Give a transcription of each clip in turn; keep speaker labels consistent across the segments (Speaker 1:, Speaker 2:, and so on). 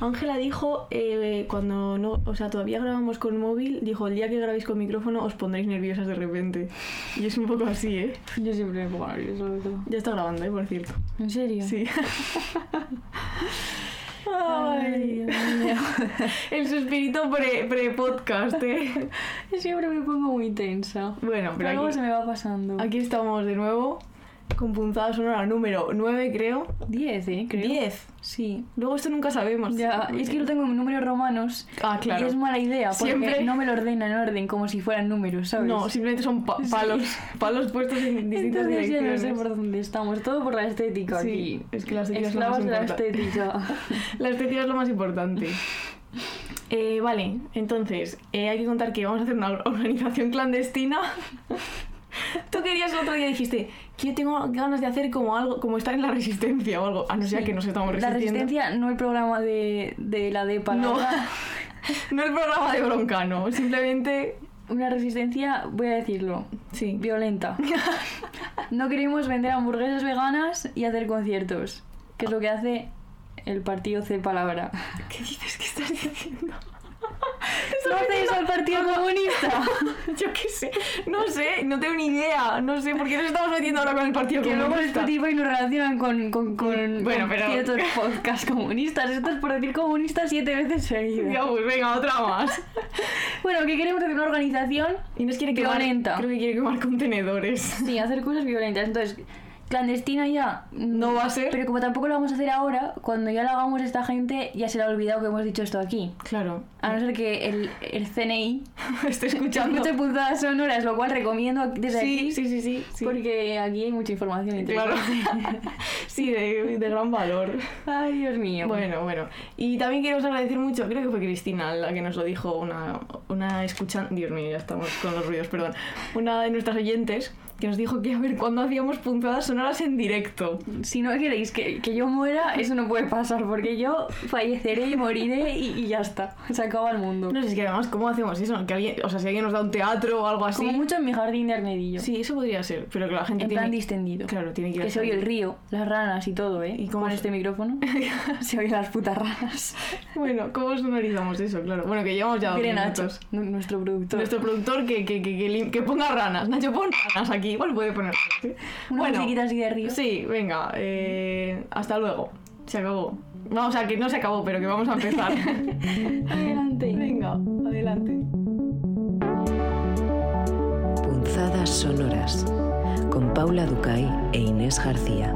Speaker 1: Ángela dijo eh, cuando no, o sea, todavía grabamos con móvil, dijo el día que grabéis con micrófono os pondréis nerviosas de repente. Y es un poco así, ¿eh?
Speaker 2: Yo siempre me pongo nerviosa.
Speaker 1: Ya está grabando, ¿eh? Por cierto.
Speaker 2: ¿En serio?
Speaker 1: Sí.
Speaker 2: Ay.
Speaker 1: El suspirito pre- pre-podcast, ¿eh?
Speaker 2: Siempre me pongo muy tensa.
Speaker 1: Bueno,
Speaker 2: Pero
Speaker 1: pero
Speaker 2: luego
Speaker 1: aquí,
Speaker 2: se me va pasando.
Speaker 1: aquí estamos de nuevo con punzada sonora número 9, creo.
Speaker 2: 10, ¿eh? Creo.
Speaker 1: 10.
Speaker 2: Sí.
Speaker 1: Luego esto nunca sabemos.
Speaker 2: Ya, es que lo tengo en números romanos.
Speaker 1: Ah, claro.
Speaker 2: Y es mala idea, porque
Speaker 1: Siempre-
Speaker 2: no me lo ordena en orden como si fueran números, ¿sabes?
Speaker 1: No, simplemente son pa-
Speaker 2: Sí.
Speaker 1: palos, palos puestos en distintas
Speaker 2: Entonces ya no
Speaker 1: direcciones.
Speaker 2: sé por dónde estamos. Todo por la estética
Speaker 1: Sí,
Speaker 2: aquí.
Speaker 1: es que la estética es lo más
Speaker 2: Esclavos de la
Speaker 1: importante.
Speaker 2: estética.
Speaker 1: La estética es lo más importante. Eh, vale, entonces, eh, hay que contar que vamos a hacer una or- organización clandestina. Tú querías el otro día dijiste que yo tengo ganas de hacer como algo, como estar en la resistencia o algo. A no ser
Speaker 2: Sí.
Speaker 1: que nos estamos
Speaker 2: La
Speaker 1: resistiendo.
Speaker 2: resistencia, no el programa de, de la DEPA. la
Speaker 1: No. No el programa de Broncano, simplemente.
Speaker 2: Una resistencia, voy a decirlo,
Speaker 1: Sí.
Speaker 2: violenta. No queremos vender hamburguesas veganas y hacer conciertos, que es lo que hace el partido C Palabra.
Speaker 1: ¿Qué dices? ¿Qué estás diciendo?
Speaker 2: ¿No hace eso el Partido Comunista?
Speaker 1: Yo qué sé, no sé, no tengo ni idea, no sé por qué nos estamos metiendo ahora con el Partido
Speaker 2: Que luego en
Speaker 1: Comunista.
Speaker 2: Spotify lo relacionan con, con, con,
Speaker 1: Bueno,
Speaker 2: con
Speaker 1: pero-
Speaker 2: ciertos podcasts comunistas. Esto es por decir comunista siete veces seguidas.
Speaker 1: Ya, pues venga, otra más.
Speaker 2: Bueno, que queremos hacer una organización
Speaker 1: Y nos quiere quemar,
Speaker 2: Violenta.
Speaker 1: creo que quiere quemar contenedores.
Speaker 2: Sí, hacer cosas violentas. Entonces, clandestina ya.
Speaker 1: No va a ser.
Speaker 2: Pero como tampoco lo vamos a hacer ahora, cuando ya lo hagamos esta gente, ya se le ha olvidado que hemos dicho esto aquí.
Speaker 1: Claro.
Speaker 2: A no ser que el, el CNI
Speaker 1: Estoy escuchando.
Speaker 2: escuche punzadas sonoras, lo cual recomiendo desde
Speaker 1: Sí,
Speaker 2: aquí.
Speaker 1: sí, sí, sí. sí.
Speaker 2: Porque aquí hay mucha información
Speaker 1: Claro.
Speaker 2: interesante.
Speaker 1: Sí, de, de gran valor.
Speaker 2: Ay, Dios mío.
Speaker 1: Bueno, bueno. Y también queremos agradecer mucho, creo que fue Cristina la que nos lo dijo, una, una escuchante, Dios mío, ya estamos con los ruidos, perdón, una de nuestras oyentes que nos dijo que a ver cuándo hacíamos punzadas sonoras en directo.
Speaker 2: Si no queréis que, que yo muera, eso no puede pasar, porque yo falleceré y moriré y, y ya está. Se acaba el mundo.
Speaker 1: No sé, es que además, ¿cómo hacemos eso? Que alguien, o sea, si alguien nos da un teatro o algo así.
Speaker 2: Como mucho en mi jardín de armedillo.
Speaker 1: Sí, eso podría ser, pero que la gente
Speaker 2: En
Speaker 1: tiene...
Speaker 2: plan distendido.
Speaker 1: Claro, tiene que ir
Speaker 2: Que se oye el río, las ranas y todo, ¿eh?
Speaker 1: ¿Y
Speaker 2: ¿Y
Speaker 1: cómo
Speaker 2: con este micrófono? se oyen las putas ranas.
Speaker 1: Bueno, ¿cómo sonorizamos eso? Claro. Bueno, que llevamos ya dos
Speaker 2: Nacho,
Speaker 1: minutos.
Speaker 2: nu- nuestro productor.
Speaker 1: Nuestro productor que, que, que, que ponga ranas. Nacho, pon ranas aquí. Igual puede poner ¿eh? Bueno,
Speaker 2: así de río.
Speaker 1: Sí, venga. eh, hasta luego. Se acabó. No, o sea, que no se acabó, pero que vamos a empezar.
Speaker 2: Adelante.
Speaker 1: venga, adelante.
Speaker 3: Punzadas sonoras con Paula Ducay e Inés García.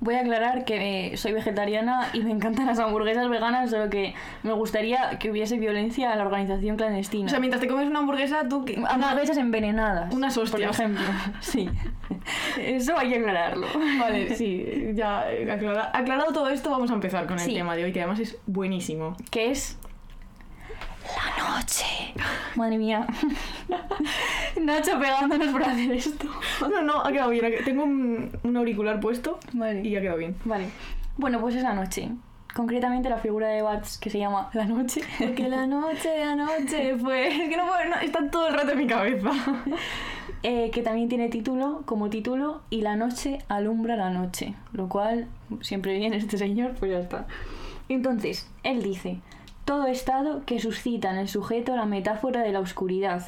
Speaker 2: Voy a aclarar que eh, soy vegetariana y me encantan las hamburguesas veganas, solo que me gustaría que hubiese violencia en la organización clandestina.
Speaker 1: O sea, mientras te comes una hamburguesa, tú...
Speaker 2: hamburguesas envenenadas.
Speaker 1: unas
Speaker 2: Por
Speaker 1: hostias.
Speaker 2: ejemplo. Sí. Eso hay que aclararlo.
Speaker 1: Vale, sí, ya eh, aclara- aclarado todo esto, vamos a empezar con el
Speaker 2: Sí.
Speaker 1: tema de hoy, que además es buenísimo.
Speaker 2: Que es. La noche. Madre mía. Nacho pegándonos por hacer esto.
Speaker 1: No, no, ha quedado bien. ha Tengo un, un auricular puesto
Speaker 2: Vale.
Speaker 1: y ha quedado bien.
Speaker 2: Vale. Bueno, pues es la noche. Concretamente la figura de Bats que se llama La Noche.
Speaker 1: Porque la noche de anoche fue... Es que no puedo... no, está todo el rato en mi cabeza.
Speaker 2: Eh, que también tiene título, como título, y la noche alumbra la noche. Lo cual, siempre viene este señor, pues ya está. Entonces, él dice, todo estado que suscita en el sujeto la metáfora de la oscuridad,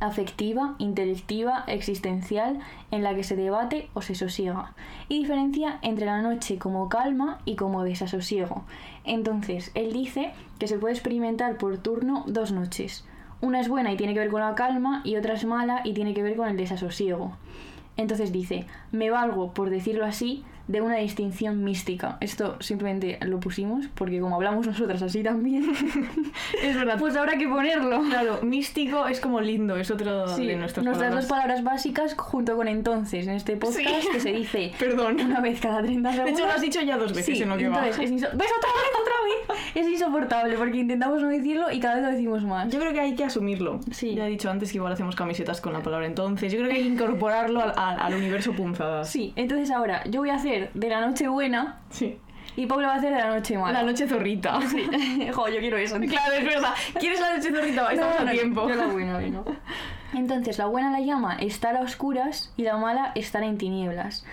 Speaker 2: afectiva, intelectiva, existencial, en la que se debate o se sosiega, y diferencia entre la noche como calma y como desasosiego. Entonces, él dice que se puede experimentar por turno dos noches. Una es buena y tiene que ver con la calma, y otra es mala y tiene que ver con el desasosiego. Entonces dice, me valgo, por decirlo así, de una distinción mística. Esto simplemente lo pusimos porque como hablamos nosotras así también,
Speaker 1: Es verdad.
Speaker 2: pues habrá que ponerlo.
Speaker 1: Claro, místico es como lindo, es otro
Speaker 2: Sí,
Speaker 1: de nuestras
Speaker 2: nuestras
Speaker 1: palabras.
Speaker 2: dos palabras básicas junto con entonces en este podcast
Speaker 1: Sí.
Speaker 2: que se dice
Speaker 1: Perdón.
Speaker 2: una vez cada 30
Speaker 1: De
Speaker 2: segundos.
Speaker 1: hecho, lo has dicho ya dos veces
Speaker 2: Sí,
Speaker 1: en lo que va.
Speaker 2: entonces, es inso- ¿Ves otra vez, otra vez? Es insoportable porque intentamos no decirlo y cada vez lo decimos más.
Speaker 1: Yo creo que hay que asumirlo.
Speaker 2: Sí.
Speaker 1: Ya he dicho antes que igual hacemos camisetas con la palabra entonces. Yo creo que hay que incorporarlo al, al- al universo punzadas.
Speaker 2: Sí, entonces ahora yo voy a hacer de la noche buena
Speaker 1: Sí.
Speaker 2: y Paula va a hacer de la noche mala.
Speaker 1: La noche zorrita.
Speaker 2: Jo, yo quiero eso.
Speaker 1: Claro, es verdad. ¿Quieres la noche zorrita? Estamos
Speaker 2: No,
Speaker 1: a
Speaker 2: no,
Speaker 1: tiempo.
Speaker 2: yo la buena, venga. Entonces, la buena la llama estar a oscuras y la mala estar en tinieblas.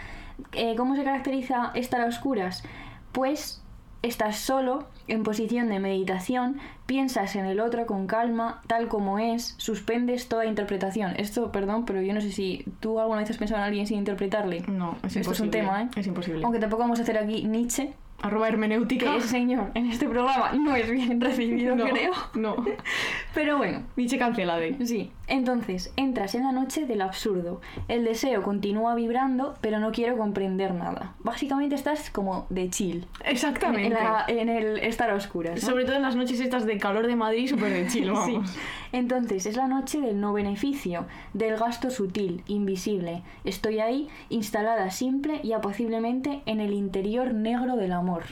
Speaker 2: Eh, ¿Cómo se caracteriza estar a oscuras? pues estás solo, en posición de meditación, piensas en el otro con calma, tal como es, suspendes toda interpretación. Esto, perdón, pero yo no sé si tú alguna vez has pensado en alguien sin interpretarle.
Speaker 1: No, es
Speaker 2: Esto
Speaker 1: imposible.
Speaker 2: es un tema, ¿eh?
Speaker 1: Es imposible.
Speaker 2: Aunque tampoco vamos a hacer aquí Nietzsche,
Speaker 1: Arroba hermenéutica.
Speaker 2: que señor en este programa no es bien recibido,
Speaker 1: no,
Speaker 2: creo.
Speaker 1: No.
Speaker 2: Pero bueno,
Speaker 1: Nietzsche cancelade.
Speaker 2: Sí, entonces entras en la noche del absurdo. El deseo continúa vibrando, pero no quiero comprender nada. Básicamente estás como de chill. En,
Speaker 1: Exactamente.
Speaker 2: en la- en el estar a oscuras. ¿no?
Speaker 1: Sobre todo en las noches estas de calor de Madrid, súper de chill, vamos.
Speaker 2: Sí. Entonces es la noche del no beneficio, del gasto sutil, invisible. Estoy ahí, instalada simple y apaciblemente en el interior negro del amor.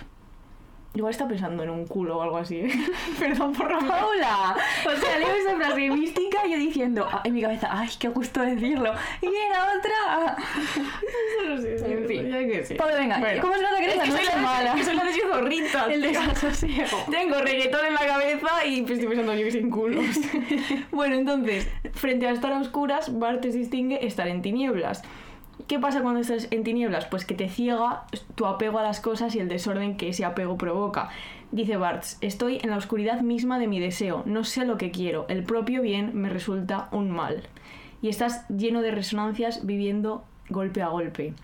Speaker 1: Igual está pensando en un culo o algo así, ¿eh? Perdón por la
Speaker 2: ¡Paula! O sea, leo esa frase mística y yo diciendo ah, en mi cabeza, ¡ay, qué gusto decirlo! Y en la otra,
Speaker 1: No sé,
Speaker 2: En fin.
Speaker 1: ya que sí.
Speaker 2: Pablo, venga,
Speaker 1: Bueno.
Speaker 2: ¿cómo se nota que eres
Speaker 1: Es soy
Speaker 2: noche
Speaker 1: la-
Speaker 2: mala?
Speaker 1: que soy la de zorrita.
Speaker 2: El desasosiego.
Speaker 1: Tengo reggaetón en la cabeza y pues, estoy pensando yo que sin culos. bueno, entonces, frente a estar a oscuras, Bartes distingue estar en tinieblas. ¿Qué pasa cuando estás en tinieblas? Pues que te ciega tu apego a las cosas y el desorden que ese apego provoca. Dice Barthes, estoy en la oscuridad misma de mi deseo, no sé lo que quiero, el propio bien me resulta un mal. Y estás lleno de resonancias viviendo golpe a golpe.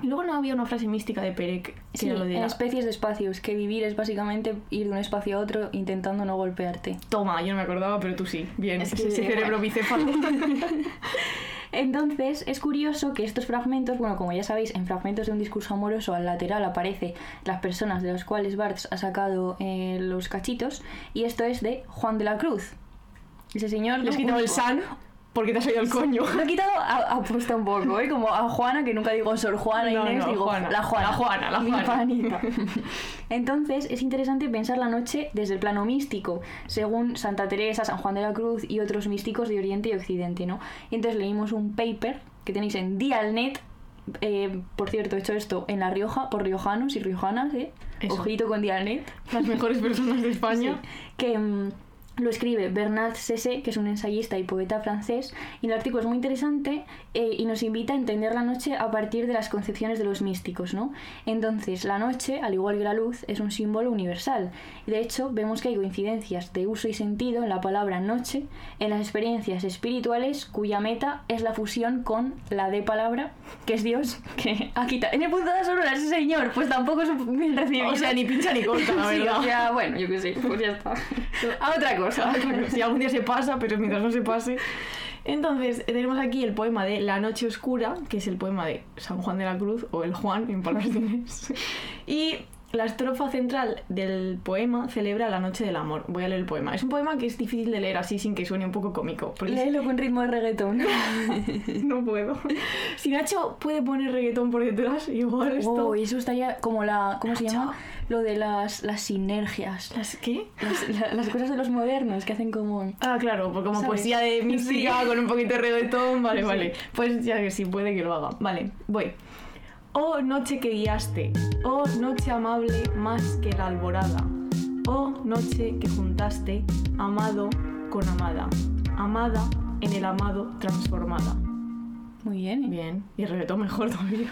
Speaker 1: Y luego no había una frase mística de Perec que
Speaker 2: Sí,
Speaker 1: lo de
Speaker 2: en especies de espacios, que vivir es básicamente ir de un espacio a otro intentando no golpearte.
Speaker 1: Toma, yo no me acordaba, pero tú sí. Bien,
Speaker 2: Es que,
Speaker 1: ese cerebro bicéfalo.
Speaker 2: Entonces, es curioso que estos fragmentos, bueno, como ya sabéis, en fragmentos de un discurso amoroso al lateral aparece las personas de las cuales Barthes ha sacado eh, los cachitos, y esto es de Juan de la Cruz. Ese señor...
Speaker 1: Le
Speaker 2: un-
Speaker 1: el san porque te has oído el coño.
Speaker 2: Lo he quitado a, a puesta un poco, ¿eh? Como a Juana, que nunca digo Sor Juana
Speaker 1: No,
Speaker 2: Inés,
Speaker 1: no,
Speaker 2: digo
Speaker 1: Juana.
Speaker 2: la Juana.
Speaker 1: La Juana, la
Speaker 2: mi
Speaker 1: Juana.
Speaker 2: panita. Entonces, es interesante pensar la noche desde el plano místico, según Santa Teresa, San Juan de la Cruz y otros místicos de Oriente y Occidente, ¿no? Y entonces leímos un paper que tenéis en Dialnet, eh, por cierto, he hecho esto en La Rioja, por riojanos y riojanas, ¿eh?
Speaker 1: Eso.
Speaker 2: Ojito con Dialnet.
Speaker 1: Las mejores personas de España.
Speaker 2: Sí, que mm, lo escribe Bernard Sessé, que es un ensayista y poeta francés, y el artículo es muy interesante eh, y nos invita a entender la noche a partir de las concepciones de los místicos, ¿no? Entonces, la noche, al igual que la luz, es un símbolo universal. Y de hecho, vemos que hay coincidencias de uso y sentido en la palabra noche, en las experiencias espirituales, cuya meta es la fusión con la de palabra, que es Dios, que ha quitado. En el punto de ese señor, pues tampoco es recibido.
Speaker 1: O sea, ni pincha ni corta, la
Speaker 2: Sí, o sea, bueno, yo qué sé, pues ya está. A otra cosa.
Speaker 1: Si algún día se pasa, pero mientras no se pase. Entonces, tenemos aquí el poema de La Noche Oscura, que es el poema de San Juan de la Cruz, o el Juan, en palabras de. Y la estrofa central del poema celebra la noche del amor. Voy a leer el poema. Es un poema que es difícil de leer así sin que suene un poco cómico.
Speaker 2: Léelo con ritmo de reggaetón.
Speaker 1: no puedo. Si Nacho puede poner reggaetón por detrás, igual esto...
Speaker 2: Oh, y eso estaría como la. ¿Cómo se llama? Lo de las, las sinergias.
Speaker 1: ¿Las qué?
Speaker 2: Las, la- las cosas de los modernos que hacen como.
Speaker 1: Ah, claro, pues como
Speaker 2: ¿Sabes?
Speaker 1: poesía de mística
Speaker 2: Sí.
Speaker 1: con un poquito de reggaetón, vale,
Speaker 2: Sí.
Speaker 1: vale. Pues ya que sí puede que lo haga. Vale, voy. Oh noche que guiaste, oh noche amable más que la alborada, oh noche que juntaste amado con amada, amada en el amado transformada.
Speaker 2: Muy bien. ¿eh?
Speaker 1: Bien, y el mejor todavía.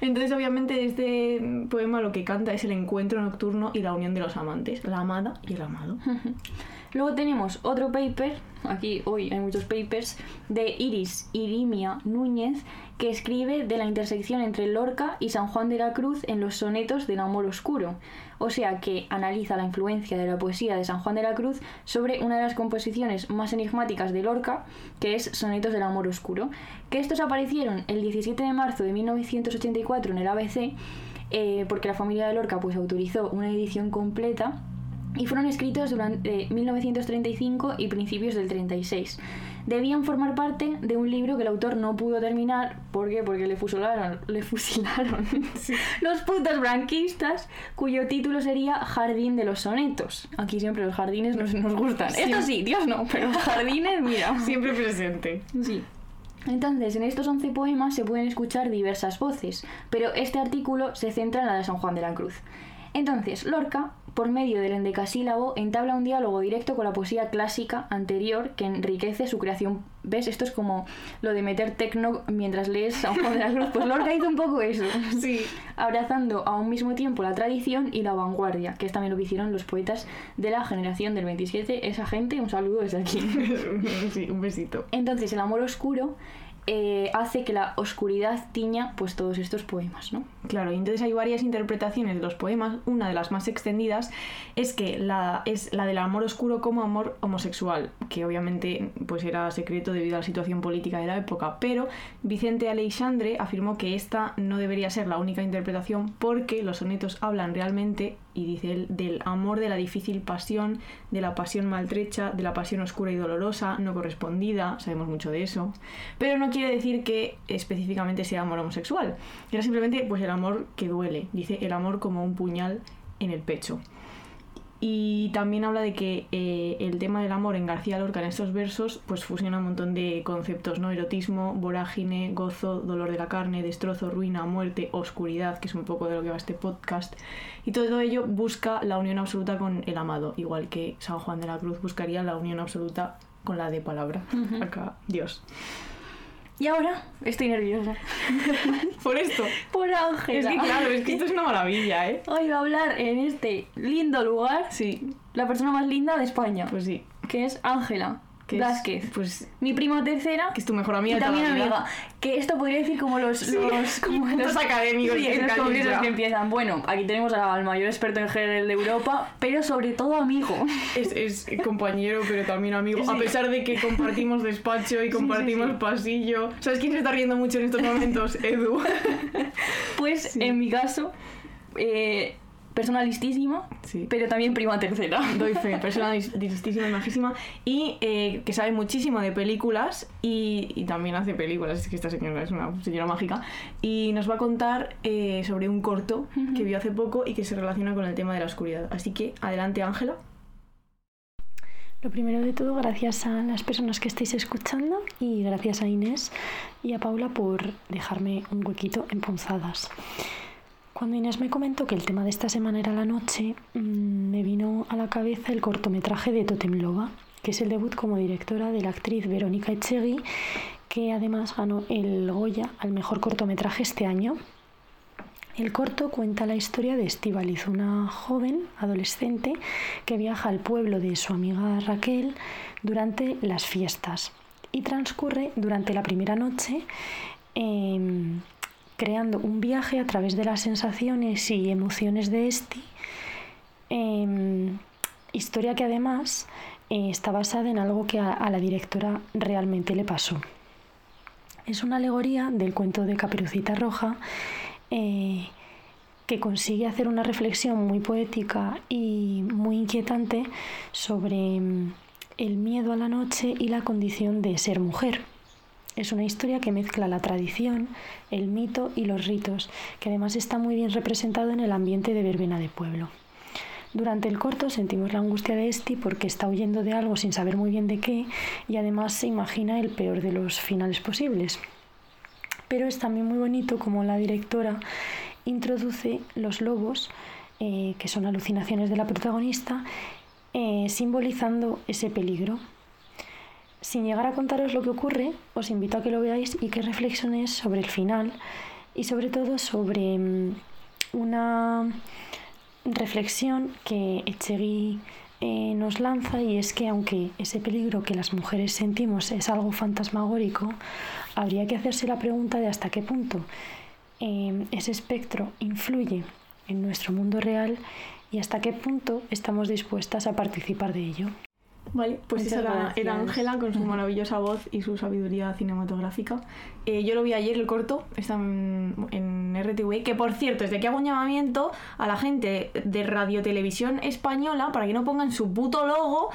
Speaker 1: Entonces, obviamente, este poema lo que canta es el encuentro nocturno y la unión de los amantes, la amada y el amado.
Speaker 2: Luego tenemos otro paper, aquí hoy hay muchos papers, de Iris Irimia Núñez, que escribe de la intersección entre Lorca y San Juan de la Cruz en los sonetos del amor oscuro. O sea que analiza la influencia de la poesía de San Juan de la Cruz sobre una de las composiciones más enigmáticas de Lorca, que es Sonetos del amor oscuro. Que estos aparecieron el 17 de marzo de 1984 en el ABC, eh, porque la familia de Lorca pues autorizó una edición completa y fueron escritos durante 1935 y principios del 36. Debían formar parte de un libro que el autor no pudo terminar. ¿Por qué? Porque le fusilaron, le fusilaron los putos branquistas, cuyo título sería Jardín de los Sonetos. Aquí siempre los jardines nos, nos gustan. Esto sí, Dios no, pero los jardines, mira.
Speaker 1: Siempre presente.
Speaker 2: Sí. Entonces, en estos 11 poemas se pueden escuchar diversas voces, pero este artículo se centra en la de San Juan de la Cruz. Entonces, Lorca, por medio del endecasílabo, entabla un diálogo directo con la poesía clásica anterior que enriquece su creación. ¿Ves? Esto es como lo de meter tecno mientras lees a un de la Cruz. Pues Lorca hizo un poco eso.
Speaker 1: Sí.
Speaker 2: Abrazando a un mismo tiempo la tradición y la vanguardia, que es también lo que hicieron los poetas de la generación del 27. Esa gente, un saludo desde aquí.
Speaker 1: sí, un besito.
Speaker 2: Entonces, el amor oscuro eh, hace que la oscuridad tiña pues todos estos poemas, ¿no?
Speaker 1: Claro, y entonces hay varias interpretaciones de los poemas. Una de las más extendidas es que la, es la del amor oscuro como amor homosexual, que obviamente pues era secreto debido a la situación política de la época. Pero Vicente Aleixandre afirmó que esta no debería ser la única interpretación porque los sonetos hablan realmente y dice él, del amor de la difícil pasión, de la pasión maltrecha, de la pasión oscura y dolorosa, no correspondida, sabemos mucho de eso, pero no quiere decir que específicamente sea amor homosexual, era simplemente pues el amor que duele, dice el amor como un puñal en el pecho. Y también habla de que eh, el tema del amor en García Lorca en estos versos pues fusiona un montón de conceptos, ¿no? Erotismo, vorágine, gozo, dolor de la carne, destrozo, ruina, muerte, oscuridad, que es un poco de lo que va este podcast. Y todo ello busca la unión absoluta con el amado, igual que San Juan de la Cruz buscaría la unión absoluta con la de palabra. Acá, Dios.
Speaker 2: Y ahora estoy nerviosa.
Speaker 1: Por esto.
Speaker 2: Por Ángela.
Speaker 1: Es que claro, es que esto es una maravilla, ¿eh?
Speaker 2: Hoy va a hablar en este lindo lugar
Speaker 1: Sí,
Speaker 2: la persona más linda de España,
Speaker 1: pues sí.
Speaker 2: que es Ángela
Speaker 1: Que es, pues
Speaker 2: Mi prima tercera
Speaker 1: que es tu mejor amiga
Speaker 2: y también amiga. Que esto podría decir como los, los, como
Speaker 1: Puntos académicos
Speaker 2: sí,
Speaker 1: que
Speaker 2: los congresos
Speaker 1: ya.
Speaker 2: que empiezan. Bueno, aquí tenemos al mayor experto en GL de Europa, pero sobre todo amigo.
Speaker 1: Es, es compañero, pero también amigo. A pesar de que compartimos despacho y compartimos pasillo. ¿Sabes quién se está riendo mucho en estos momentos? Edu.
Speaker 2: Pues en mi caso, eh, persona listísima,
Speaker 1: Sí.
Speaker 2: pero también prima tercera.
Speaker 1: Doy fe, persona dis- listísima y majísima. Y eh, que sabe muchísimo de películas y, y también hace películas. Es que esta señora es una señora mágica. Y nos va a contar eh, sobre un corto que vio hace poco y que se relaciona con el tema de la oscuridad. Así que adelante, Ángela.
Speaker 4: Lo primero de todo, gracias a las personas que estáis escuchando y gracias a Inés y a Paula por dejarme un huequito en punzadas. Cuando Inés me comentó que el tema de esta semana era la noche, mm, me vino a la cabeza el cortometraje de Totem Loba, que es el debut como directora de la actriz Verónica Echegui, que además ganó el Goya al mejor cortometraje este año. El corto cuenta la historia de Estíbaliz, una joven adolescente que viaja al pueblo de su amiga Raquel durante las fiestas y transcurre durante la primera noche creando un viaje a través de las sensaciones y emociones de Esti, em, historia que además eh, está basada en algo que a, la directora realmente le pasó. Es una alegoría del cuento de Caperucita Roja eh, que consigue hacer una reflexión muy poética y muy inquietante sobre mm, el miedo a la noche y la condición de ser mujer. Es una historia que mezcla la tradición, el mito y los ritos, que además está muy bien representado en el ambiente de verbena de pueblo. Durante el corto sentimos la angustia de Esti porque está huyendo de algo sin saber muy bien de qué y además se imagina el peor de los finales posibles. Pero es también muy bonito como la directora introduce los lobos, eh, que son alucinaciones de la protagonista, eh, simbolizando ese peligro. Sin llegar a contaros lo que ocurre, os invito a que lo veáis y que reflexionéis sobre el final y sobre todo sobre mm, una reflexión que Echegui eh, nos lanza y es que aunque ese peligro que las mujeres sentimos es algo fantasmagórico, habría que hacerse la pregunta de hasta qué punto eh, ese espectro influye en nuestro mundo real y hasta qué punto estamos dispuestas a participar de ello.
Speaker 1: Vale, pues
Speaker 2: Muchas
Speaker 1: esa era Ángela con su maravillosa voz y su sabiduría cinematográfica. Eh, yo lo vi ayer, el corto, está en, en RTV, que por cierto, desde que hago un llamamiento a la gente de Radio Televisión Española para que no pongan su puto logo.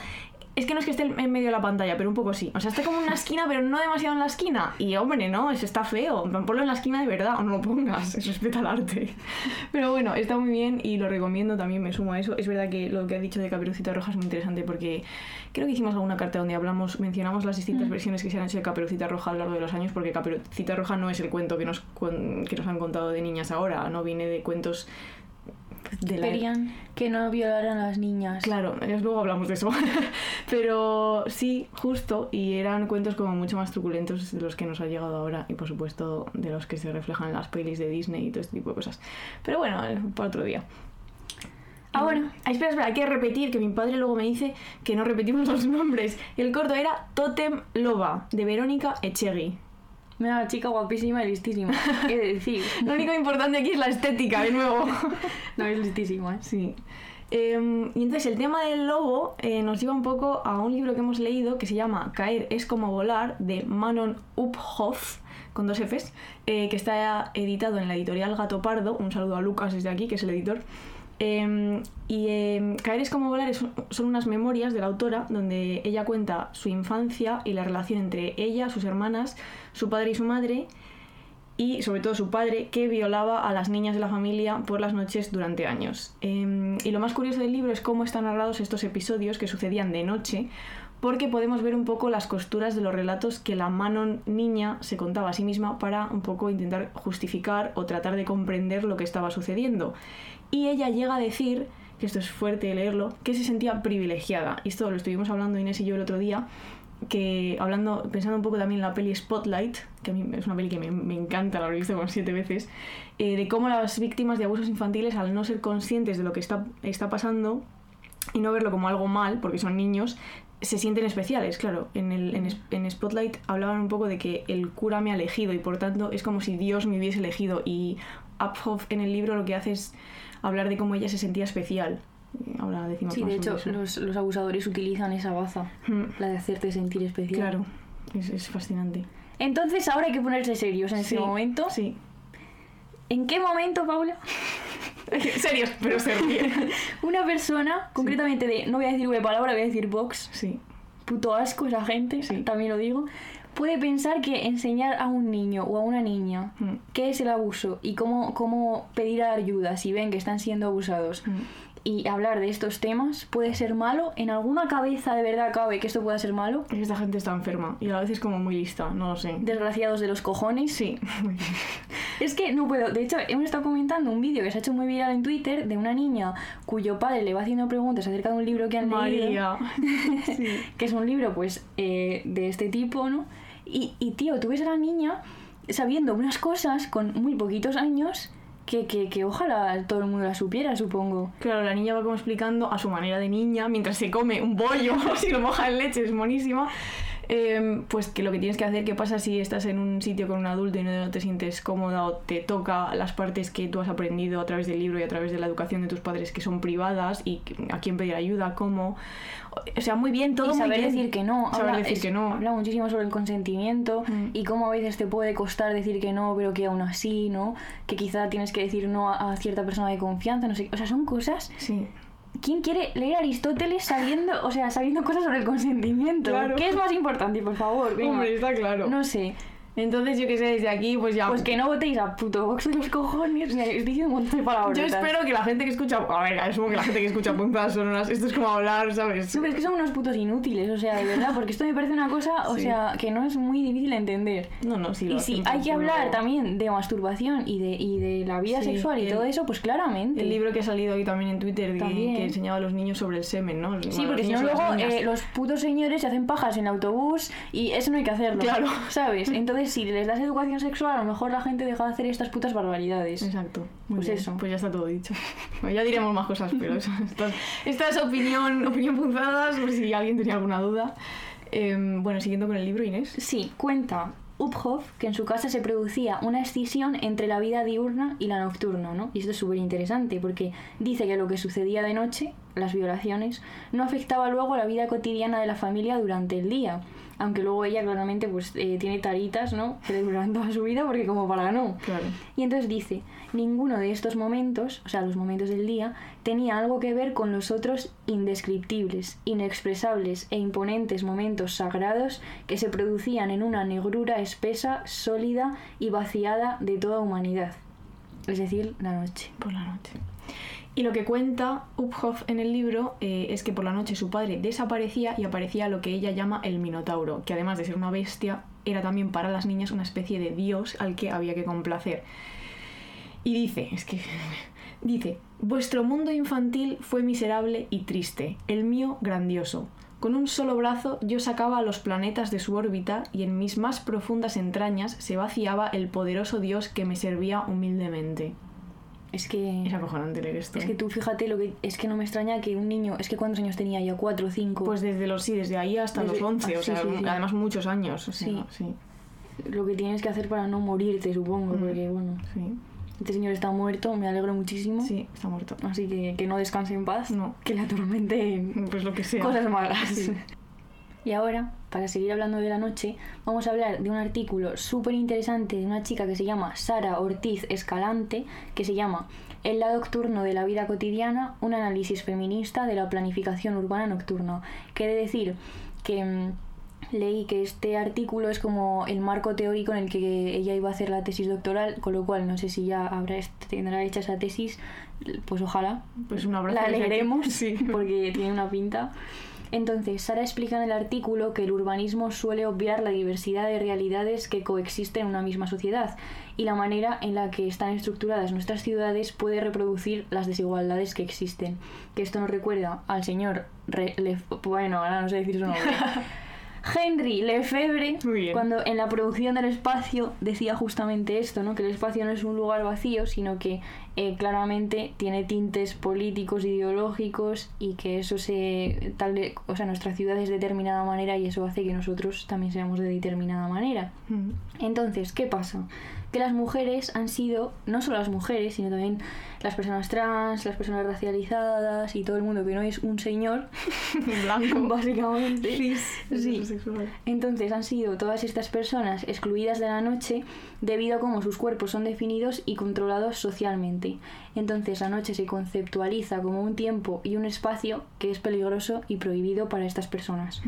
Speaker 1: Es que no es que esté en medio de la pantalla, pero un poco sí. O sea, está como en una esquina, pero no demasiado en la esquina. Y hombre, no, eso está feo. Ponlo en la esquina de verdad, o no lo pongas. Respeta el arte. Pero bueno, está muy bien y lo recomiendo, también me sumo a eso. Es verdad que lo que ha dicho de Caperucita Roja es muy interesante porque creo que hicimos alguna carta donde hablamos, mencionamos las distintas versiones que se han hecho de Caperucita Roja a lo largo de los años, porque Caperucita Roja no es el cuento que nos, que nos han contado de niñas ahora, no viene de cuentos de la-
Speaker 2: Querían que no violaran a las niñas.
Speaker 1: Claro, luego hablamos de eso. Pero sí, justo, y eran cuentos como mucho más truculentos de los que nos ha llegado ahora y por supuesto de los que se reflejan en las pelis de Disney y todo este tipo de cosas. Pero bueno, eh, para otro día.
Speaker 2: Ah, bueno.
Speaker 1: Ah, espera, espera, hay que repetir, que mi padre luego me dice que no repetimos los nombres. El corto era Totem Loba, de Verónica Echegui.
Speaker 2: Una chica guapísima y listísima. ¿Qué decir?
Speaker 1: Lo único importante aquí es la estética, de nuevo.
Speaker 2: No es listísima, ¿eh?
Speaker 1: Sí. Eh, y entonces el tema del lobo eh, nos lleva un poco a un libro que hemos leído que se llama Caer es como volar de Manon Uphoff con dos Fs, eh, que está editado en la editorial Gato Pardo. Un saludo a Lucas desde aquí, que es el editor. Eh, y eh, Caer es como volar son unas memorias de la autora donde ella cuenta su infancia y la relación entre ella, sus hermanas, su padre y su madre y sobre todo su padre, que violaba a las niñas de la familia por las noches durante años. Eh, y lo más curioso del libro es cómo están narrados estos episodios que sucedían de noche, porque podemos ver un poco las costuras de los relatos que la Manon niña se contaba a sí misma para un poco intentar justificar o tratar de comprender lo que estaba sucediendo. Y ella llega a decir, que esto es fuerte leerlo, que se sentía privilegiada. Y esto lo estuvimos hablando Inés y yo el otro día, que hablando, pensando un poco también en la peli Spotlight, que a mí es una peli que me, encanta, la habré visto como siete veces, eh, de cómo las víctimas de abusos infantiles, al no ser conscientes de lo que está, está pasando y no verlo como algo mal, porque son niños, se sienten especiales, claro. En, el, en, en Spotlight hablaban un poco de que el cura me ha elegido y por tanto es como si Dios me hubiese elegido. Y Uphoff en el libro lo que hace es hablar de cómo ella se sentía especial. Eh, Ahora decimos
Speaker 2: Sí,
Speaker 1: más
Speaker 2: de hecho, los, los abusadores utilizan esa baza,
Speaker 1: Mm,
Speaker 2: la de hacerte sentir especial.
Speaker 1: Claro, es, es fascinante.
Speaker 2: Entonces ahora hay que ponerse serios en
Speaker 1: Sí,
Speaker 2: este momento.
Speaker 1: Sí.
Speaker 2: ¿En qué momento, Paula,
Speaker 1: Serios, pero se ríe.
Speaker 2: una persona, concretamente de, no voy a decir una palabra, voy a decir Vox,
Speaker 1: Sí.
Speaker 2: puto asco esa gente,
Speaker 1: Sí.
Speaker 2: también lo digo, puede pensar que enseñar a un niño o a una niña
Speaker 1: Mm,
Speaker 2: qué es el abuso y cómo, cómo pedir ayuda si ven que están siendo abusados
Speaker 1: mm.
Speaker 2: y hablar de estos temas puede ser malo. ¿En alguna cabeza de verdad cabe que esto pueda ser malo?
Speaker 1: Es que esta gente está enferma y a la vez es como muy lista, no lo sé.
Speaker 2: Desgraciados de los cojones.
Speaker 1: Sí.
Speaker 2: Es que no puedo. De hecho, hemos estado comentando un vídeo que se ha hecho muy viral en Twitter de una niña cuyo padre le va haciendo preguntas acerca de un libro que han leído.
Speaker 1: María. Sí.
Speaker 2: que es un libro, pues, eh, de este tipo, ¿no? Y, y, tío, tú ves a la niña sabiendo unas cosas con muy poquitos años que, que, que ojalá todo el mundo la supiera, supongo.
Speaker 1: Claro, la niña va como explicando a su manera de niña, mientras se come un bollo, si lo moja en leche, es monísima. Eh, pues que lo que tienes que hacer, qué pasa si estás en un sitio con un adulto y no te sientes cómoda o te toca las partes que tú has aprendido a través del libro y a través de la educación de tus padres que son privadas y a quién pedir ayuda, cómo. O sea, muy bien, todo
Speaker 2: y
Speaker 1: muy
Speaker 2: saber
Speaker 1: bien.
Speaker 2: decir que no.
Speaker 1: Saber
Speaker 2: habla,
Speaker 1: decir
Speaker 2: es-
Speaker 1: que no.
Speaker 2: Habla muchísimo sobre el consentimiento
Speaker 1: Mm.
Speaker 2: y cómo a veces te puede costar decir que no, pero que aún así, ¿no? Que quizá tienes que decir no a, a cierta persona de confianza, no sé. O sea, son cosas.
Speaker 1: Sí.
Speaker 2: ¿Quién quiere leer Aristóteles sabiendo, o sea, sabiendo cosas sobre el consentimiento?
Speaker 1: Claro.
Speaker 2: ¿Qué es más importante, por favor? Venga.
Speaker 1: Hombre, está claro.
Speaker 2: No sé.
Speaker 1: Entonces, yo que sé, desde aquí, pues ya.
Speaker 2: Pues que no votéis a puto Vox de los cojones. Mira, Estoy diciendo un montón de palabras.
Speaker 1: Yo espero que la gente que escucha. A ver, asumo que la gente que escucha puntadas sonoras. Esto es como hablar, ¿sabes?
Speaker 2: No, pero es que son unos putos inútiles, o sea, de verdad, porque esto me parece una cosa, o
Speaker 1: Sí.
Speaker 2: sea, que no es muy difícil de entender.
Speaker 1: No, no, sí. lo
Speaker 2: Y si hay que hablar también de masturbación y de, y de la vida
Speaker 1: Sí,
Speaker 2: sexual y
Speaker 1: el-
Speaker 2: todo eso, pues claramente.
Speaker 1: El libro que ha salido hoy también en Twitter de- que enseñaba a los niños sobre el semen, ¿no?
Speaker 2: Sí,
Speaker 1: Bueno,
Speaker 2: porque si no luego eh, los putos señores se hacen pajas en el autobús y eso no hay que hacerlo.
Speaker 1: Claro.
Speaker 2: ¿Sabes? Entonces, si les das educación sexual, a lo mejor la gente deja de hacer estas putas barbaridades.
Speaker 1: Exacto. Muy
Speaker 2: Pues
Speaker 1: bien.
Speaker 2: eso.
Speaker 1: Pues ya está todo dicho. Bueno, ya diremos más cosas, pero esta, esta es opinión, opinión punzadas, por si alguien tenía alguna duda. Em, bueno, siguiendo con el libro, Inés.
Speaker 2: Sí, cuenta Uphoff que en su casa se producía una escisión entre la vida diurna y la nocturna, ¿no? Y esto es súper interesante porque dice que lo que sucedía de noche, las violaciones, no afectaba luego a la vida cotidiana de la familia durante el día. Aunque luego ella claramente pues eh, tiene taritas, ¿no? Que le duran toda su vida porque como para no.
Speaker 1: Claro.
Speaker 2: Y entonces dice, ninguno de estos momentos, o sea, los momentos del día, tenía algo que ver con los otros indescriptibles, inexpresables e imponentes momentos sagrados que se producían en una negrura espesa, sólida y vaciada de toda humanidad. Es decir, la noche.
Speaker 1: Por la noche. Y lo que cuenta Uphoff en el libro eh, es que por la noche su padre desaparecía y aparecía lo que ella llama el Minotauro, que además de ser una bestia, era también para las niñas una especie de dios al que había que complacer. Y dice, es que Dice, vuestro mundo infantil fue miserable y triste, el mío grandioso. Con un solo brazo yo sacaba a los planetas de su órbita y en mis más profundas entrañas se vaciaba el poderoso Dios que me servía humildemente.
Speaker 2: Es que...
Speaker 1: Es acojonante leer esto.
Speaker 2: Es
Speaker 1: ¿eh?
Speaker 2: que tú fíjate, lo que es que no me extraña que un niño, es que cuántos años tenía ya, cuatro o cinco.
Speaker 1: Pues desde los sí, desde ahí hasta
Speaker 2: Desde-
Speaker 1: los 11,
Speaker 2: ah,
Speaker 1: o
Speaker 2: sí,
Speaker 1: sea,
Speaker 2: sí, sí.
Speaker 1: además muchos años. o sea,
Speaker 2: Sí.
Speaker 1: sí,
Speaker 2: lo que tienes que hacer para no morirte, supongo,
Speaker 1: Mm.
Speaker 2: porque bueno,
Speaker 1: sí,
Speaker 2: este señor está muerto, me alegro muchísimo.
Speaker 1: sí, está muerto.
Speaker 2: Así que que no descanse en paz,
Speaker 1: No.
Speaker 2: que le atormenten
Speaker 1: Pues lo que sea.
Speaker 2: cosas malas. Y ahora, para seguir hablando de la noche, vamos a hablar de un artículo súper interesante de una chica que se llama Sara Ortiz Escalante, que se llama El lado nocturno de la vida cotidiana, un análisis feminista de la planificación urbana nocturna. Quiere decir que mm, leí que este artículo es como el marco teórico en el que ella iba a hacer la tesis doctoral, con lo cual no sé si ya habrá tendrá hecha esa tesis, pues ojalá,
Speaker 1: Pues un abrazo.
Speaker 2: la leeremos
Speaker 1: Sí.
Speaker 2: porque tiene una pinta. Entonces, Sara explica en el artículo que el urbanismo suele obviar la diversidad de realidades que coexisten en una misma sociedad y la manera en la que están estructuradas nuestras ciudades puede reproducir las desigualdades que existen. Que esto nos recuerda al señor Re- bueno, ahora no sé decir su nombre. Henry Lefebvre, cuando en la producción del espacio decía justamente esto, ¿no? que el espacio no es un lugar vacío, sino que eh, claramente tiene tintes políticos, ideológicos y que eso se tal de- o sea, nuestra ciudad es de determinada manera y eso hace que nosotros también seamos de determinada manera.
Speaker 1: Mm.
Speaker 2: Entonces, ¿qué pasa? Que las mujeres han sido, no solo las mujeres, sino también las personas trans, las personas racializadas y todo el mundo que no es un señor,
Speaker 1: Blanco.
Speaker 2: básicamente. Sí.
Speaker 1: Heterosexual.
Speaker 2: Entonces han sido todas estas personas excluidas de la noche debido a cómo sus cuerpos son definidos y controlados socialmente. Entonces la noche se conceptualiza como un tiempo y un espacio que es peligroso y prohibido para estas personas.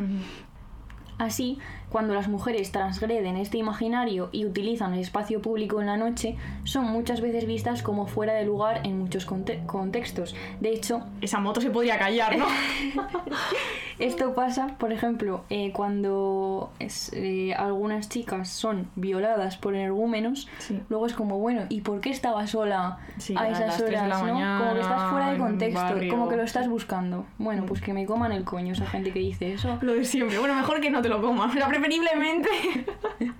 Speaker 2: Así, cuando las mujeres transgreden este imaginario y utilizan el espacio público en la noche, son muchas veces vistas como fuera de lugar en muchos conte- contextos. De hecho,
Speaker 1: Esa moto se podría callar, ¿no?
Speaker 2: esto pasa, por ejemplo, eh, cuando es, eh, algunas chicas son violadas por energúmenos,
Speaker 1: Sí.
Speaker 2: luego es como, bueno, ¿y por qué estaba sola
Speaker 1: Sí,
Speaker 2: a
Speaker 1: a
Speaker 2: esas
Speaker 1: de
Speaker 2: horas? ¿no? como que estás fuera de
Speaker 1: mañana,
Speaker 2: contexto,
Speaker 1: barrio.
Speaker 2: como que lo estás buscando. Bueno, pues que me coman el coño esa gente que dice eso.
Speaker 1: Lo de siempre. Bueno, mejor que no te lo comas. Preferiblemente.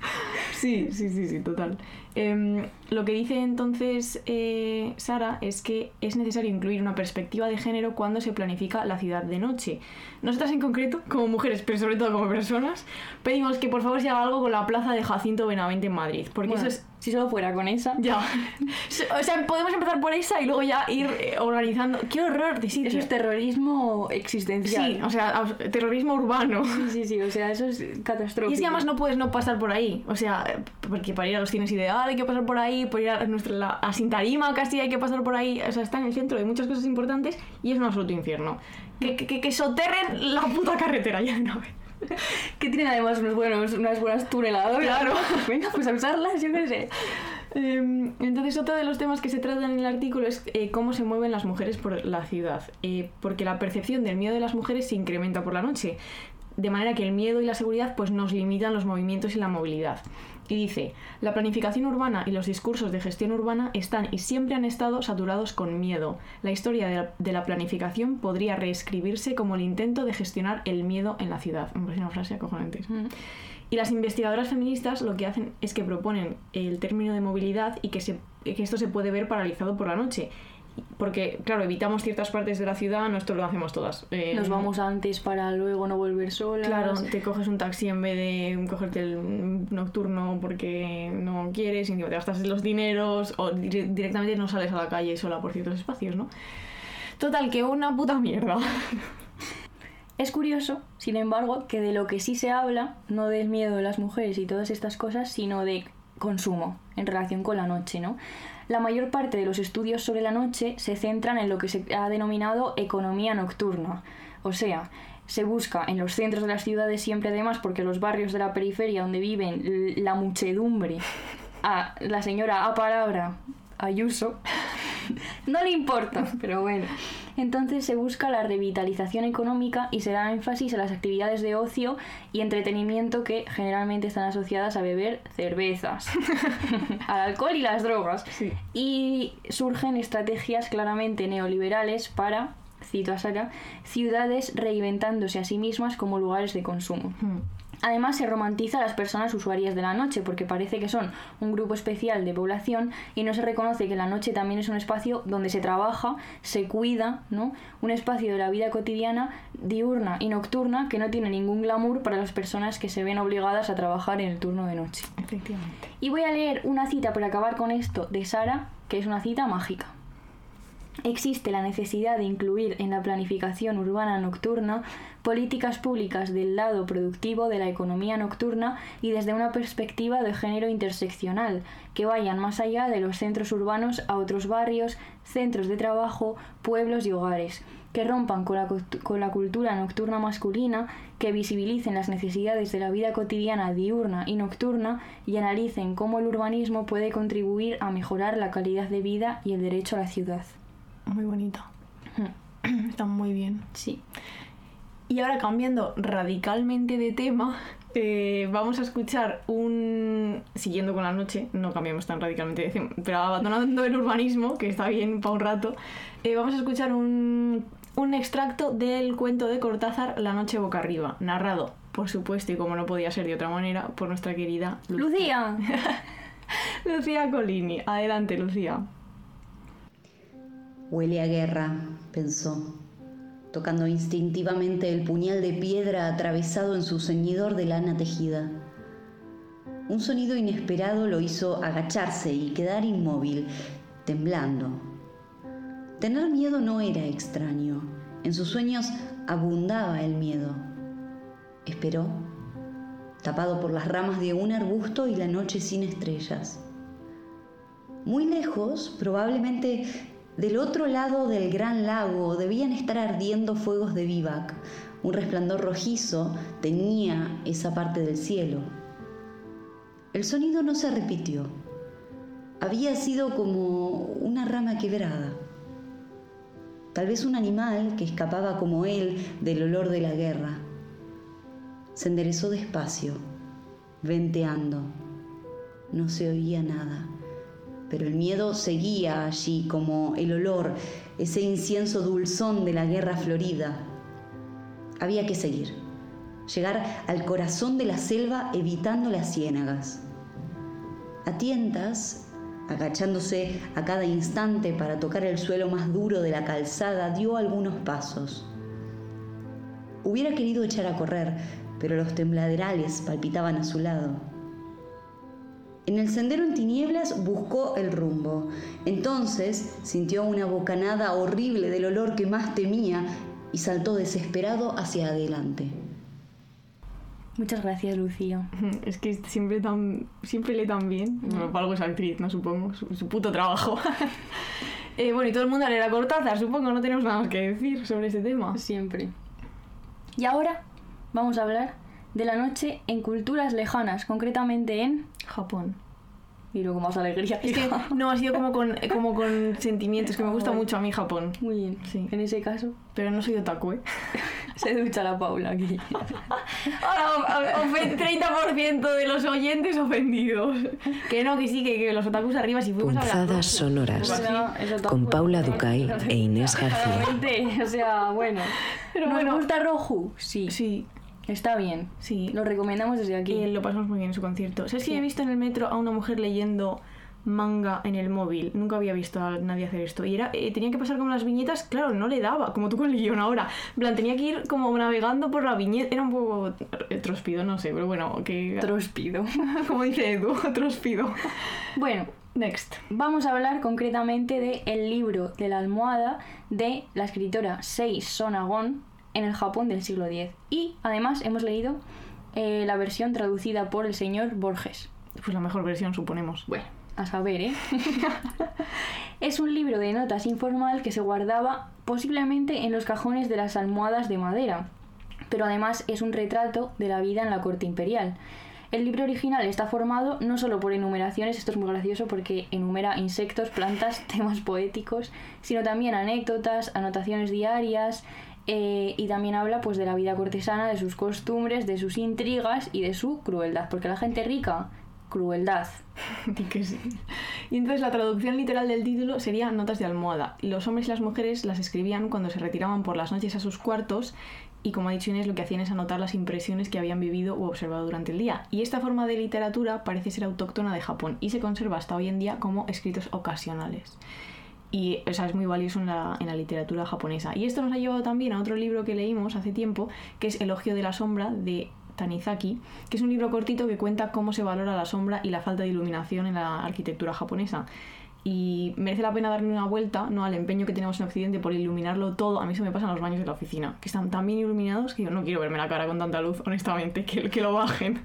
Speaker 1: sí, sí, sí, sí, total. Em, lo que dice entonces eh, Sara es que es necesario incluir una perspectiva de género cuando se planifica la ciudad de noche. Nosotras en concreto, como mujeres, pero sobre todo como personas, pedimos que por favor se haga algo con la plaza de Jacinto Benavente en Madrid. Porque
Speaker 2: Bueno,
Speaker 1: eso es
Speaker 2: si solo fuera con esa.
Speaker 1: Ya. O sea, podemos empezar por esa y luego ya ir eh, organizando. ¡Qué horror de sitio!
Speaker 2: Eso es terrorismo existencial.
Speaker 1: Sí, o sea, terrorismo urbano.
Speaker 2: Sí, sí, sí, o sea, eso es catastrófico.
Speaker 1: Y es que además no puedes no pasar por ahí. O sea, eh, porque para ir a los cines ideal hay que pasar por ahí, por ir a, nuestra, la- a Sintarima casi hay que pasar por ahí. O sea, está en el centro de muchas cosas importantes y es un absoluto infierno. Que, que, que- que soterren la puta carretera ya de una vez.
Speaker 2: Que tienen además unos buenos, unas buenas tuneladoras.
Speaker 1: Claro.
Speaker 2: Venga, pues a usarlas, yo qué sé.
Speaker 1: Em, entonces, otro de los temas que se tratan en el artículo es eh, cómo se mueven las mujeres por la ciudad. Eh, porque la percepción del miedo de las mujeres se incrementa por la noche. De manera que el miedo y la seguridad pues, nos limitan los movimientos y la movilidad. Y dice, la planificación urbana y los discursos de gestión urbana están y siempre han estado saturados con miedo. La historia de la, planificación podría reescribirse como el intento de gestionar el miedo en la ciudad. Me parece una frase acojonante. Y las investigadoras feministas lo que hacen es que proponen el término de movilidad y que, se, que esto se puede ver paralizado por la noche. Porque, claro, evitamos ciertas partes de la ciudad, no esto lo hacemos todas. Eh,
Speaker 2: Nos vamos antes para luego no volver solas.
Speaker 1: Claro, te coges un taxi en vez de cogerte el nocturno porque no quieres y te gastas los dineros o dire- directamente no sales a la calle sola por ciertos espacios, ¿no? Total, que una puta mierda.
Speaker 2: Es curioso, sin embargo, que de lo que sí se habla, no del miedo de las mujeres y todas estas cosas, sino de consumo en relación con la noche, ¿no? La mayor parte de los estudios sobre la noche se centran en lo que se ha denominado economía nocturna. O sea, se busca en los centros de las ciudades siempre además porque los barrios de la periferia donde viven la muchedumbre a la señora a palabra Ayuso no le importa, pero bueno. Entonces se busca la revitalización económica y se da énfasis a las actividades de ocio y entretenimiento que generalmente están asociadas a beber cervezas, al alcohol y las drogas.
Speaker 1: Sí.
Speaker 2: Y surgen estrategias claramente neoliberales para, cito a Sara, ciudades reinventándose a sí mismas como lugares de consumo.
Speaker 1: Hmm.
Speaker 2: Además se romantiza a las personas usuarias de la noche porque parece que son un grupo especial de población y no se reconoce que la noche también es un espacio donde se trabaja, se cuida, ¿no? Un espacio de la vida cotidiana diurna y nocturna que no tiene ningún glamour para las personas que se ven obligadas a trabajar en el turno de noche.
Speaker 1: Efectivamente.
Speaker 2: Y voy a leer una cita para acabar con esto de Sara, que es una cita mágica. Existe la necesidad de incluir en la planificación urbana nocturna políticas públicas del lado productivo de la economía nocturna y desde una perspectiva de género interseccional, que vayan más allá de los centros urbanos a otros barrios, centros de trabajo, pueblos y hogares, que rompan con la, con la cultura nocturna masculina, que visibilicen las necesidades de la vida cotidiana diurna y nocturna y analicen cómo el urbanismo puede contribuir a mejorar la calidad de vida y el derecho a la ciudad.
Speaker 1: Muy bonito. Está muy bien.
Speaker 2: Sí.
Speaker 1: Y ahora cambiando radicalmente de tema, eh, vamos a escuchar un... Siguiendo con la noche, no cambiamos tan radicalmente de tema, pero abandonando el urbanismo, que está bien para un rato, eh, vamos a escuchar un, un extracto del cuento de Cortázar La noche boca arriba, narrado, por supuesto, y como no podía ser de otra manera, por nuestra querida Lucía,
Speaker 2: Lucía.
Speaker 1: Lucía Colini. Adelante, Lucía.
Speaker 5: Huele a guerra, pensó, tocando instintivamente el puñal de piedra atravesado en su ceñidor de lana tejida. Un sonido inesperado lo hizo agacharse y quedar inmóvil, temblando. Tener miedo no era extraño. En sus sueños abundaba el miedo. Esperó, tapado por las ramas de un arbusto y la noche sin estrellas. Muy lejos, probablemente del otro lado del gran lago, debían estar ardiendo fuegos de vivac. Un resplandor rojizo teñía esa parte del cielo. El sonido no se repitió. Había sido como una rama quebrada. Tal vez un animal que escapaba como él del olor de la guerra. Se enderezó despacio, venteando. No se oía nada, pero el miedo seguía allí como el olor, ese incienso dulzón de la guerra florida. Había que seguir, llegar al corazón de la selva evitando las ciénagas. A tientas, agachándose a cada instante para tocar el suelo más duro de la calzada, dio algunos pasos. Hubiera querido echar a correr, pero los tembladerales palpitaban a su lado. En el sendero en tinieblas buscó el rumbo. Entonces sintió una bocanada horrible del olor que más temía y saltó desesperado hacia adelante.
Speaker 2: Muchas gracias, Lucía.
Speaker 1: Es que siempre tan siempre lee tan bien. Bueno, para algo es actriz, no supongo. Su, su puto trabajo. Eh, bueno, y todo el mundo leerá Cortázar, supongo. No tenemos nada más que decir sobre este tema.
Speaker 2: Siempre. Y ahora vamos a hablar de la noche en culturas lejanas, concretamente en...
Speaker 1: Japón.
Speaker 2: Y luego más alegría.
Speaker 1: Es que no, ha sido como con, como con sentimientos, que me gusta mucho a mí Japón.
Speaker 2: Muy bien.
Speaker 1: Sí.
Speaker 2: En ese caso,
Speaker 1: Pero no soy otaku, ¿eh?
Speaker 2: se ducha la Paula aquí.
Speaker 1: Ahora, o- ofen- 30% de los oyentes ofendidos. Que no, que sí, que, que los otakus arriba, si fuimos a.
Speaker 3: Punzadas sonoras
Speaker 2: Bueno, eso
Speaker 3: con Paula. Ducay e Inés García.
Speaker 2: O sea, bueno.
Speaker 1: Pero
Speaker 2: ¿Nos
Speaker 1: bueno.
Speaker 2: gusta Roju? Sí.
Speaker 1: Sí,
Speaker 2: Está bien.
Speaker 1: sí.
Speaker 2: Lo recomendamos desde aquí.
Speaker 1: Y lo pasamos muy bien en su concierto. ¿Sabes que he visto en el metro a una mujer leyendo manga en el móvil? Nunca había visto a nadie hacer esto. Y era, eh, tenía que pasar como las viñetas, claro, no le daba, como tú con el guion ahora. En plan, tenía que ir como navegando por la viñeta. Era un poco eh, trospido, no sé, pero bueno, que...
Speaker 2: Trospido.
Speaker 1: como dice Edu, trospido.
Speaker 2: Bueno,
Speaker 1: Next.
Speaker 2: Vamos a hablar concretamente de El libro de la almohada de la escritora Sei Sonagon en el Japón del siglo X. Y además hemos leído eh, la versión traducida por el señor Borges.
Speaker 1: Pues la mejor versión, suponemos.
Speaker 2: Bueno, a saber, ¿eh? es un libro de notas informal que se guardaba posiblemente en los cajones de las almohadas de madera, pero además es un retrato de la vida en la corte imperial. El libro original está formado no solo por enumeraciones, esto es muy gracioso porque enumera insectos, plantas, temas poéticos, sino también anécdotas, anotaciones diarias, eh, y también habla pues de la vida cortesana, de sus costumbres, de sus intrigas y de su crueldad, porque la gente rica, crueldad.
Speaker 1: Que sí. Y entonces la traducción literal del título sería Notas de almohada. Los hombres y las mujeres las escribían cuando se retiraban por las noches a sus cuartos y como ha dicho Inés, lo que hacían es anotar las impresiones que habían vivido u observado durante el día. Y esta forma de literatura parece ser autóctona de Japón y se conserva hasta hoy en día como escritos ocasionales. Y o es muy valioso en la, literatura japonesa. Y esto nos ha llevado también a otro libro que leímos hace tiempo, que es Elogio de la Sombra de Tanizaki, que es un libro cortito que cuenta cómo se valora la sombra y la falta de iluminación en la arquitectura japonesa. Y merece la pena darle una vuelta ¿no? al empeño que tenemos en Occidente por iluminarlo todo. A mí se me pasa en los baños de la oficina, que están tan bien iluminados que yo no quiero verme la cara con tanta luz, honestamente, que lo bajen.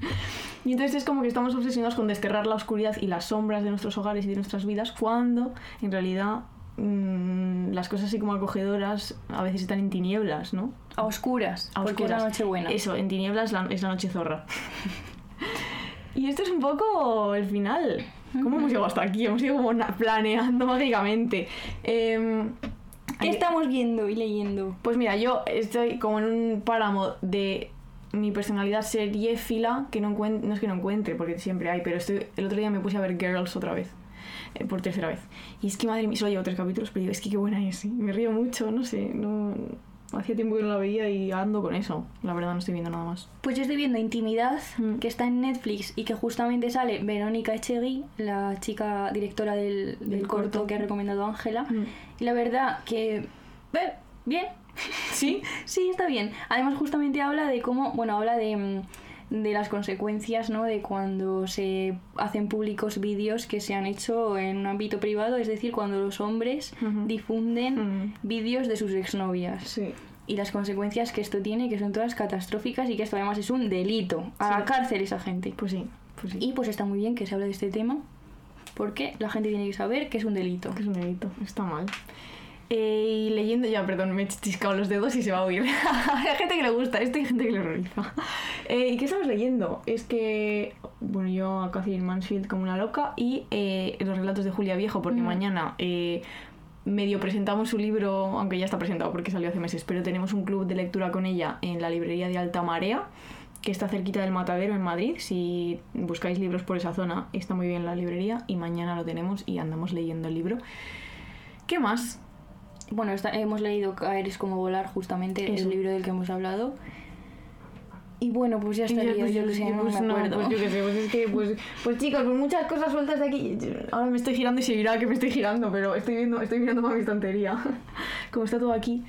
Speaker 1: Y entonces es como que estamos obsesionados con desterrar la oscuridad y las sombras de nuestros hogares y de nuestras vidas, cuando en realidad mm, las cosas así como acogedoras a veces están en tinieblas, ¿no?
Speaker 2: A oscuras,
Speaker 1: A
Speaker 2: porque es la
Speaker 1: oscuras.
Speaker 2: noche buena.
Speaker 1: Eso, en tinieblas la- es la noche zorra. y esto es un poco el final. ¿Cómo hemos llegado hasta aquí? Hemos ido como planeando mágicamente. Em,
Speaker 2: ¿Qué estamos viendo y leyendo?
Speaker 1: pues mira, yo estoy como en un páramo de mi personalidad seriéfila que no encuent- no es que no encuentre, porque siempre hay, pero estoy, el otro día me puse a ver Girls otra vez, eh, por tercera vez. Y es que madre mía, solo llevo tres capítulos, pero digo, es que qué buena es, me río mucho, no sé, no... Hacía tiempo que no la veía y ando con eso. La verdad no estoy viendo nada más.
Speaker 2: Pues yo estoy viendo Intimidad,
Speaker 1: Mm.
Speaker 2: que está en Netflix y que justamente sale Verónica Echegui, la chica directora del, del
Speaker 1: Del
Speaker 2: corto,
Speaker 1: corto.
Speaker 2: que ha recomendado Ángela.
Speaker 1: Mm.
Speaker 2: Y la verdad que... eh, bien.
Speaker 1: ¿Sí?
Speaker 2: Sí, está bien. Además justamente habla de cómo... Bueno, habla de, mm, de las consecuencias, ¿no? De cuando se hacen públicos vídeos que se han hecho en un ámbito privado, es decir, cuando los hombres difunden vídeos de sus exnovias
Speaker 1: Sí.
Speaker 2: y las consecuencias que esto tiene, que son todas catastróficas y que esto además es un delito. A
Speaker 1: Sí.
Speaker 2: la cárcel esa gente.
Speaker 1: Pues sí, pues sí.
Speaker 2: Y pues está muy bien que se hable de este tema, porque la gente tiene que saber que es un delito.
Speaker 1: Que es un delito, está mal. Eh, y leyendo, ya, perdón, me he chiscado los dedos y se va a oír. hay gente que le gusta esto y hay gente que le horroriza. Eh, ¿Y qué estamos leyendo? Es que, bueno, yo a Catherine Mansfield como una loca y eh, los relatos de Julia Viejo, porque
Speaker 2: Mm.
Speaker 1: mañana medio presentamos su libro, aunque ya está presentado porque salió hace meses, pero tenemos un club de lectura con ella en la librería de Alta Marea que está cerquita del Matadero en Madrid. Si buscáis libros por esa zona, está muy bien la librería y mañana lo tenemos y andamos leyendo el libro. ¿Qué más?
Speaker 2: Bueno, esta- hemos leído Caer es como volar, justamente
Speaker 1: Eso.
Speaker 2: el libro del que hemos hablado. Y bueno, pues ya estaría,
Speaker 1: pues,
Speaker 2: yo lo sé, no
Speaker 1: pues
Speaker 2: me acuerdo.
Speaker 1: pues yo qué sé, pues es que, pues, pues chicos, pues muchas cosas sueltas de aquí. Ahora me estoy girando y se dirá que me estoy girando, pero estoy viendo, estoy mirando más mi estantería. Como está todo aquí.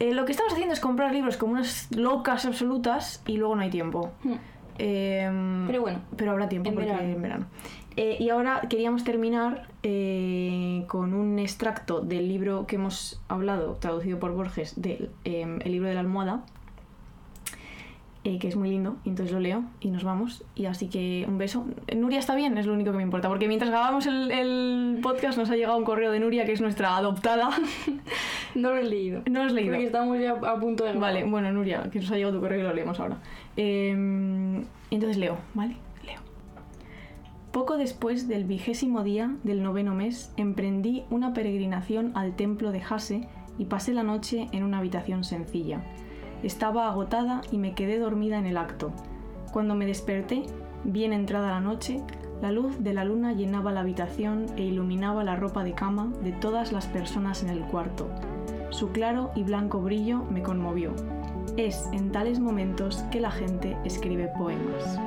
Speaker 1: Eh, lo que estamos haciendo es comprar libros como unas locas absolutas y luego no hay tiempo.
Speaker 2: Hmm.
Speaker 1: Em,
Speaker 2: Pero bueno,
Speaker 1: pero habrá tiempo
Speaker 2: en
Speaker 1: porque
Speaker 2: verano.
Speaker 1: en verano. Eh, y ahora queríamos terminar eh, con un extracto del libro que hemos hablado, traducido por Borges, del em, El libro de la almohada, eh, que es muy lindo, y entonces lo leo y nos vamos. Y así que un beso. Nuria está bien, es lo único que me importa, porque mientras grabamos el, el podcast nos ha llegado un correo de Nuria, que es nuestra adoptada.
Speaker 2: no lo he leído.
Speaker 1: no lo has leído.
Speaker 2: Porque estamos ya a punto de grabar.
Speaker 1: Vale, bueno, Nuria, que nos ha llegado tu correo y lo leemos ahora. Eh, entonces leo, ¿vale? Poco después del vigésimo día del noveno mes, emprendí una peregrinación al templo de Hase y pasé la noche en una habitación sencilla. Estaba agotada y me quedé dormida en el acto. Cuando me desperté, bien entrada la noche, la luz de la luna llenaba la habitación e iluminaba la ropa de cama de todas las personas en el cuarto. Su claro y blanco brillo me conmovió. Es en tales momentos que la gente escribe poemas.